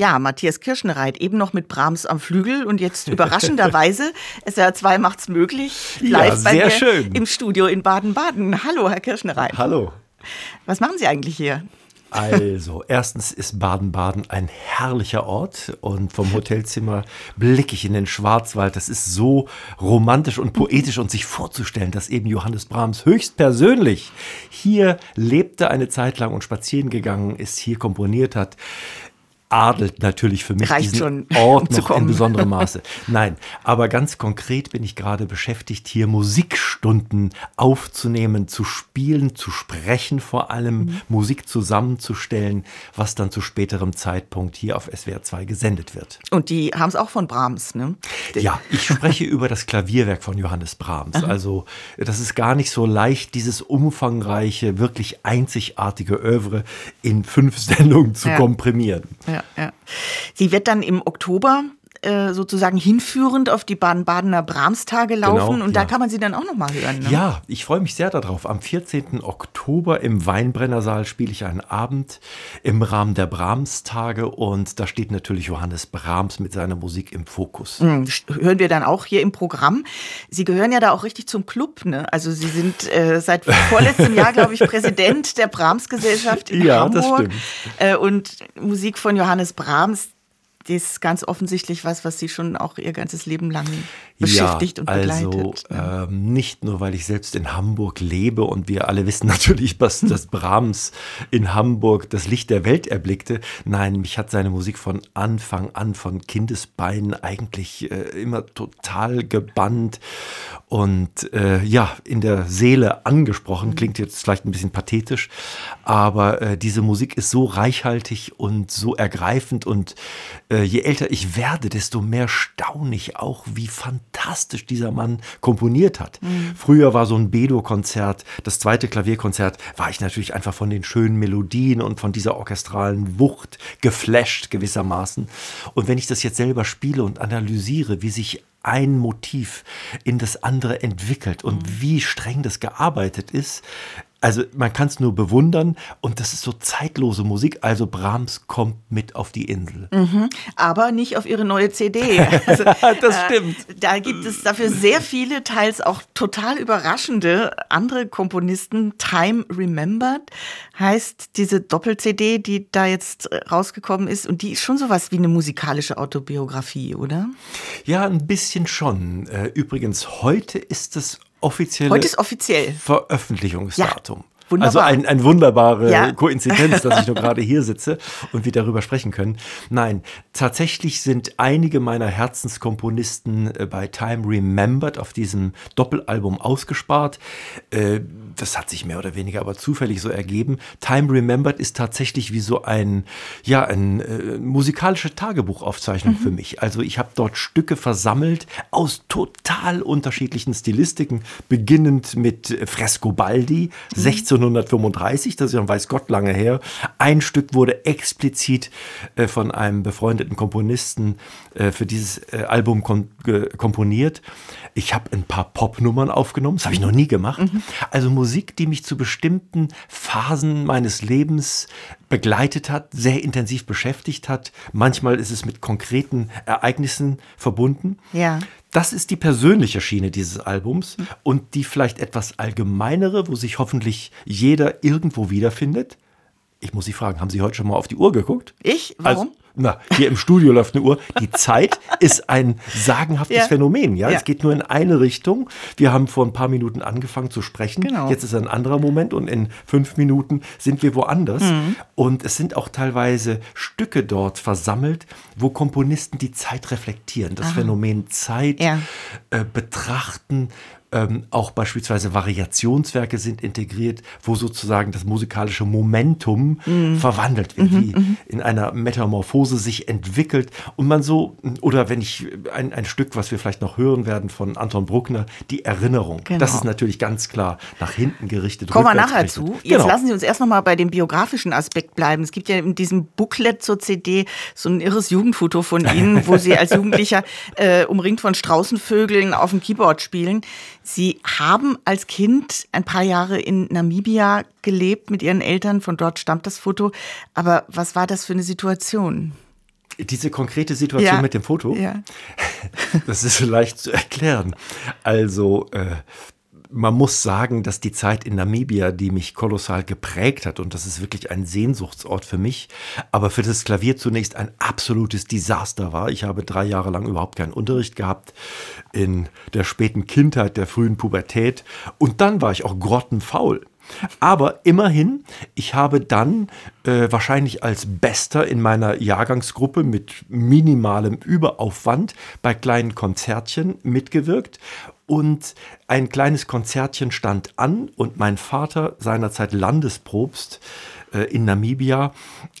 Ja, Matthias Kirschenreit, eben noch mit Brahms am Flügel und jetzt überraschenderweise, SR 2 macht's möglich, live ja, bei mir schön. im Studio in Baden-Baden. Hallo, Herr Kirschenreit. Hallo. Was machen Sie eigentlich hier? Also, erstens ist Baden-Baden ein herrlicher Ort und vom Hotelzimmer blicke ich in den Schwarzwald. Das ist so romantisch und poetisch und sich vorzustellen, dass eben Johannes Brahms höchstpersönlich hier lebte eine Zeit lang und spazieren gegangen ist, hier komponiert hat adelt natürlich für mich Reicht diesen schon, Ort noch in besonderem Maße. Nein, aber ganz konkret bin ich gerade beschäftigt, hier Musikstunden aufzunehmen, zu spielen, zu sprechen, vor allem mhm. Musik zusammenzustellen, was dann zu späterem Zeitpunkt hier auf SWR 2 gesendet wird. Und die haben es auch von Brahms, ne? Ja, ich spreche über das Klavierwerk von Johannes Brahms. Also, das ist gar nicht so leicht, dieses umfangreiche, wirklich einzigartige Övre in fünf Sendungen zu ja. komprimieren. Ja ja, Sie wird dann im Oktober äh, sozusagen hinführend auf die Baden-Badener Brahmstage laufen genau, und da kann man sie dann auch noch mal hören. Ne? Ja, ich freue mich sehr darauf. Am 14. Oktober im Weinbrennersaal spiele ich einen Abend im Rahmen der Brahmstage und da steht natürlich Johannes Brahms mit seiner Musik im Fokus. Mhm, hören wir dann auch hier im Programm. Sie gehören ja da auch richtig zum Club, ne? Also Sie sind äh, seit vorletztem Jahr, glaube ich, Präsident der Brahms-Gesellschaft in ja, Hamburg. Ja, das stimmt. Äh, und Musik von Johannes Brahms, ist ganz offensichtlich was, was Sie schon auch Ihr ganzes Leben lang beschäftigt ja, und begleitet. Also ähm, nicht nur, weil ich selbst in Hamburg lebe und wir alle wissen natürlich, dass, dass Brahms in Hamburg das Licht der Welt erblickte. Nein, mich hat seine Musik von Anfang an, von Kindesbeinen eigentlich äh, immer total gebannt und äh, ja, in der Seele angesprochen. Mhm. Klingt jetzt vielleicht ein bisschen pathetisch, aber äh, diese Musik ist so reichhaltig und so ergreifend und äh, je älter ich werde, desto mehr staune ich auch, wie fantastisch dieser Mann komponiert hat. Mhm. Früher war so ein Bedo-Konzert, das zweite Klavierkonzert, war ich natürlich einfach von den schönen Melodien und von dieser orchestralen Wucht geflasht gewissermaßen. Und wenn ich das jetzt selber spiele und analysiere, wie sich ein Motiv in das andere entwickelt und mhm. wie streng das gearbeitet ist, also man kann es nur bewundern und das ist so zeitlose Musik. Also Brahms kommt mit auf die Insel. Mhm, aber nicht auf ihre neue CD. Also, das äh, stimmt. Äh, da gibt es dafür sehr viele, teils auch total überraschende andere Komponisten. Time Remembered heißt diese Doppel-CD, die da jetzt äh, rausgekommen ist. Und die ist schon sowas wie eine musikalische Autobiografie, oder? Ja, ein bisschen schon. Äh, übrigens, heute ist es offizielle Heute ist offiziell. Veröffentlichungsdatum. Ja. Wunderbar. Also ein, ein wunderbare ja. Koinzidenz, dass ich nur gerade hier sitze und wir darüber sprechen können. Nein, tatsächlich sind einige meiner Herzenskomponisten äh, bei Time Remembered auf diesem Doppelalbum ausgespart. Äh, das hat sich mehr oder weniger aber zufällig so ergeben. Time Remembered ist tatsächlich wie so ein, ja, eine äh, musikalische Tagebuchaufzeichnung mhm. für mich. Also ich habe dort Stücke versammelt aus total unterschiedlichen Stilistiken, beginnend mit Frescobaldi, mhm. 16 1935, das ist ja weiß Gott lange her. Ein Stück wurde explizit äh, von einem befreundeten Komponisten äh, für dieses äh, Album komponiert. Ich habe ein paar Popnummern aufgenommen, das habe ich noch nie gemacht. Mhm. Also Musik, die mich zu bestimmten Phasen meines Lebens begleitet hat, sehr intensiv beschäftigt hat. Manchmal ist es mit konkreten Ereignissen verbunden. Ja. Das ist die persönliche Schiene dieses Albums und die vielleicht etwas allgemeinere, wo sich hoffentlich jeder irgendwo wiederfindet. Ich muss Sie fragen, haben Sie heute schon mal auf die Uhr geguckt? Ich? Warum? Also, na, hier im Studio läuft eine Uhr. Die Zeit ist ein sagenhaftes ja. Phänomen. Ja? ja? es geht nur in eine Richtung. Wir haben vor ein paar Minuten angefangen zu sprechen. Genau. Jetzt ist ein anderer Moment und in fünf Minuten sind wir woanders. Mhm. Und es sind auch teilweise Stücke dort versammelt, wo Komponisten die Zeit reflektieren, das Aha. Phänomen Zeit ja. äh, betrachten, ähm, auch beispielsweise Variationswerke sind integriert, wo sozusagen das musikalische Momentum mhm. verwandelt wird, mhm, wie mhm. in einer Metamorphose sich entwickelt und man so, oder wenn ich ein, ein Stück, was wir vielleicht noch hören werden von Anton Bruckner, die Erinnerung. Genau. Das ist natürlich ganz klar nach hinten gerichtet. Kommen wir nachher zu. Jetzt genau. lassen Sie uns erst noch mal bei dem biografischen Aspekt bleiben. Es gibt ja in diesem Booklet zur CD so ein irres Jugendfoto von Ihnen, wo Sie als Jugendlicher äh, umringt von Straußenvögeln auf dem Keyboard spielen. Sie haben als Kind ein paar Jahre in Namibia gelebt mit Ihren Eltern, von dort stammt das Foto. Aber was war das für eine Situation? Diese konkrete Situation ja. mit dem Foto, ja. das ist leicht zu erklären. Also, äh, man muss sagen, dass die Zeit in Namibia, die mich kolossal geprägt hat, und das ist wirklich ein Sehnsuchtsort für mich, aber für das Klavier zunächst ein absolutes Desaster war. Ich habe drei Jahre lang überhaupt keinen Unterricht gehabt in der späten Kindheit, der frühen Pubertät. Und dann war ich auch grottenfaul. Aber immerhin, ich habe dann äh, wahrscheinlich als Bester in meiner Jahrgangsgruppe mit minimalem Überaufwand bei kleinen Konzertchen mitgewirkt. Und ein kleines Konzertchen stand an und mein Vater, seinerzeit Landesprobst, in Namibia,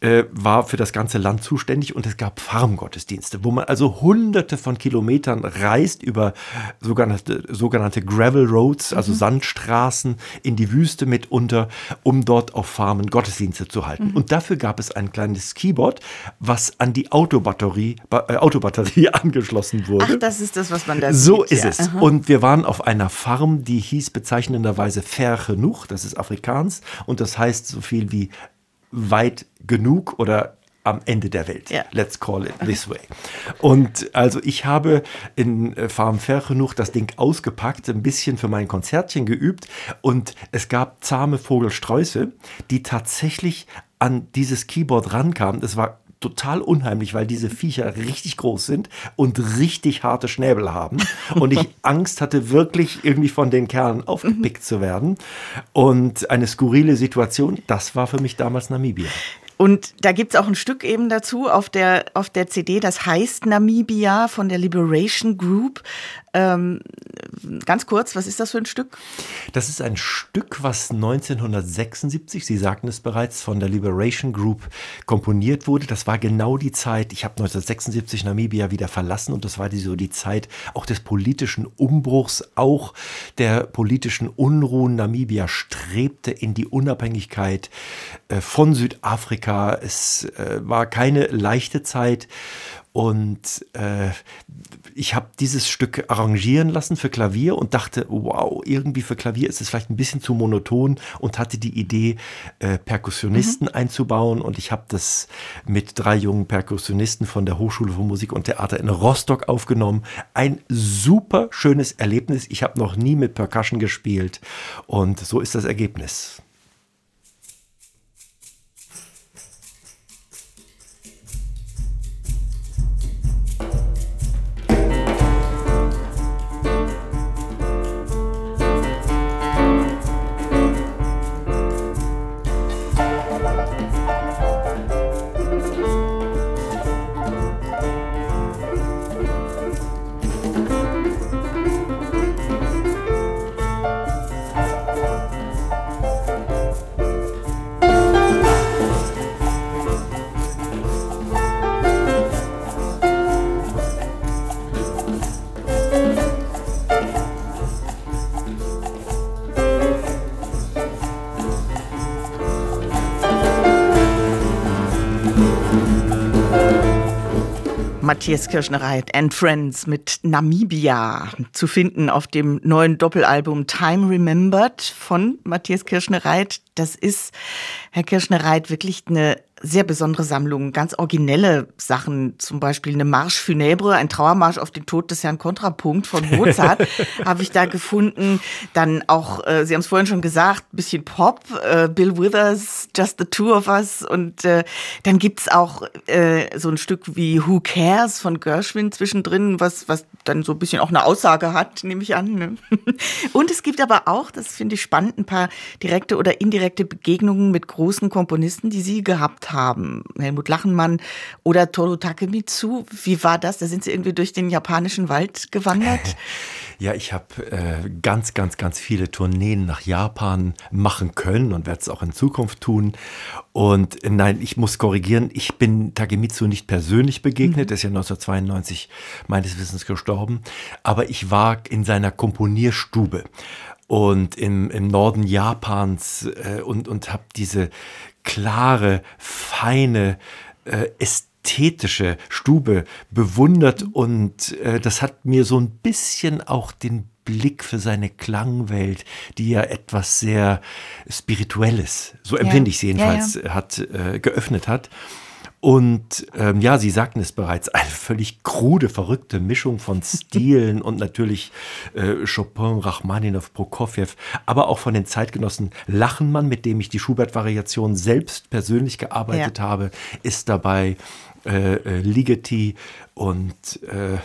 äh, war für das ganze Land zuständig und es gab Farmgottesdienste, wo man also hunderte von Kilometern reist über sogenannte, sogenannte Gravel Roads, also mhm. Sandstraßen in die Wüste mitunter, um dort auf Farmen Gottesdienste zu halten. Mhm. Und dafür gab es ein kleines Keyboard, was an die Autobatterie, äh, Autobatterie angeschlossen wurde. Ach, das ist das, was man da So sieht, ist ja. es. Aha. Und wir waren auf einer Farm, die hieß bezeichnenderweise Fair genug, das ist Afrikaans und das heißt so viel wie weit genug oder am Ende der Welt. Yeah. Let's call it this way. Und also ich habe in äh, Farm Fair genug das Ding ausgepackt, ein bisschen für mein Konzertchen geübt und es gab zahme Vogelsträuße, die tatsächlich an dieses Keyboard rankamen. Es war total unheimlich, weil diese Viecher richtig groß sind und richtig harte Schnäbel haben. Und ich Angst hatte, wirklich irgendwie von den Kerlen aufgepickt zu werden. Und eine skurrile Situation, das war für mich damals Namibia. Und da gibt es auch ein Stück eben dazu auf der, auf der CD, das heißt Namibia von der Liberation Group. Ähm, ganz kurz, was ist das für ein Stück? Das ist ein Stück, was 1976, Sie sagten es bereits, von der Liberation Group komponiert wurde. Das war genau die Zeit, ich habe 1976 Namibia wieder verlassen und das war die, so die Zeit auch des politischen Umbruchs, auch der politischen Unruhen. Namibia strebte in die Unabhängigkeit äh, von Südafrika. Es äh, war keine leichte Zeit und äh, ich habe dieses Stück arrangieren lassen für Klavier und dachte, wow, irgendwie für Klavier ist es vielleicht ein bisschen zu monoton und hatte die Idee, äh, Perkussionisten mhm. einzubauen. Und ich habe das mit drei jungen Perkussionisten von der Hochschule für Musik und Theater in Rostock aufgenommen. Ein super schönes Erlebnis. Ich habe noch nie mit Percussion gespielt und so ist das Ergebnis. Matthias Kirschnereit and Friends mit Namibia zu finden auf dem neuen Doppelalbum Time Remembered von Matthias Kirschnereit. Das ist, Herr Kirschnereit, wirklich eine sehr besondere Sammlung, ganz originelle Sachen, zum Beispiel eine Marsch funèbre, ein Trauermarsch auf den Tod des Herrn Kontrapunkt von Mozart, habe ich da gefunden. Dann auch, äh, Sie haben es vorhin schon gesagt, bisschen Pop, äh, Bill Withers, Just the Two of Us und äh, dann gibt's auch äh, so ein Stück wie Who Cares von Gershwin zwischendrin, was, was dann so ein bisschen auch eine Aussage hat, nehme ich an. Ne? Und es gibt aber auch, das finde ich spannend, ein paar direkte oder indirekte Begegnungen mit großen Komponisten, die Sie gehabt haben. Helmut Lachenmann oder Toru Takemitsu. Wie war das? Da sind Sie irgendwie durch den japanischen Wald gewandert? Ja, ich habe äh, ganz, ganz, ganz viele Tourneen nach Japan machen können und werde es auch in Zukunft tun. Und äh, nein, ich muss korrigieren, ich bin Takemitsu nicht persönlich begegnet, mhm. er ist ja 1992 meines Wissens gestorben, aber ich war in seiner Komponierstube und im, im Norden Japans äh, und, und habe diese klare, feine, äh, ästhetische Stube bewundert und äh, das hat mir so ein bisschen auch den Blick für seine Klangwelt, die ja etwas sehr Spirituelles, so empfinde ja. ich sie jedenfalls, ja, ja. hat, äh, geöffnet hat. Und ähm, ja, Sie sagten es bereits, eine völlig krude, verrückte Mischung von Stilen und natürlich äh, Chopin, Rachmaninow, Prokofjew, aber auch von den Zeitgenossen Lachenmann, mit dem ich die Schubert-Variation selbst persönlich gearbeitet ja. habe, ist dabei äh, äh, Ligeti und äh,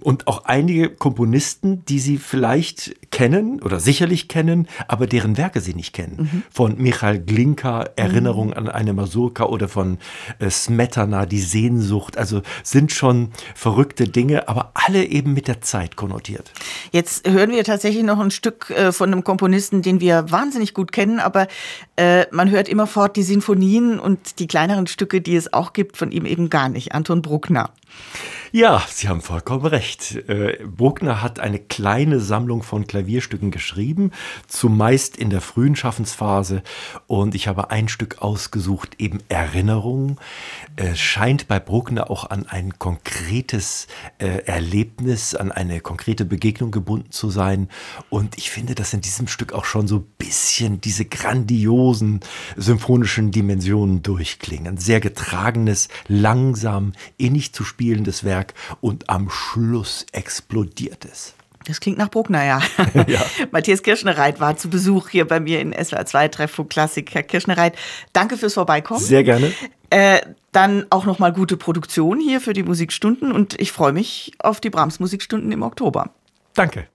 und auch einige Komponisten, die Sie vielleicht kennen oder sicherlich kennen, aber deren Werke Sie nicht kennen. Mhm. Von Michael Glinka, Erinnerung mhm. an eine Masurka oder von äh, Smetana, die Sehnsucht. Also sind schon verrückte Dinge, aber alle eben mit der Zeit konnotiert. Jetzt hören wir tatsächlich noch ein Stück äh, von einem Komponisten, den wir wahnsinnig gut kennen, aber äh, man hört immerfort die Sinfonien und die kleineren Stücke, die es auch gibt, von ihm eben gar nicht. Anton Bruckner. Ja, Sie haben vollkommen recht. Äh, Bruckner hat eine kleine Sammlung von Klavierstücken geschrieben, zumeist in der frühen Schaffensphase. Und ich habe ein Stück ausgesucht, eben Erinnerung. Es scheint bei Bruckner auch an ein konkretes äh, Erlebnis, an eine konkrete Begegnung gebunden zu sein. Und ich finde, dass in diesem Stück auch schon so ein bisschen diese grandiosen symphonischen Dimensionen durchklingen. Sehr getragenes, langsam, innig zu spielendes Werk und am Schluss explodiert es. Das klingt nach Bruckner, ja. ja. Matthias Kirschnereit war zu Besuch hier bei mir in SWR 2 Treffpunkt Klassik. Herr Kirschnereit, danke fürs Vorbeikommen. Sehr gerne. Äh, dann auch nochmal gute Produktion hier für die Musikstunden und ich freue mich auf die Brahms Musikstunden im Oktober. Danke.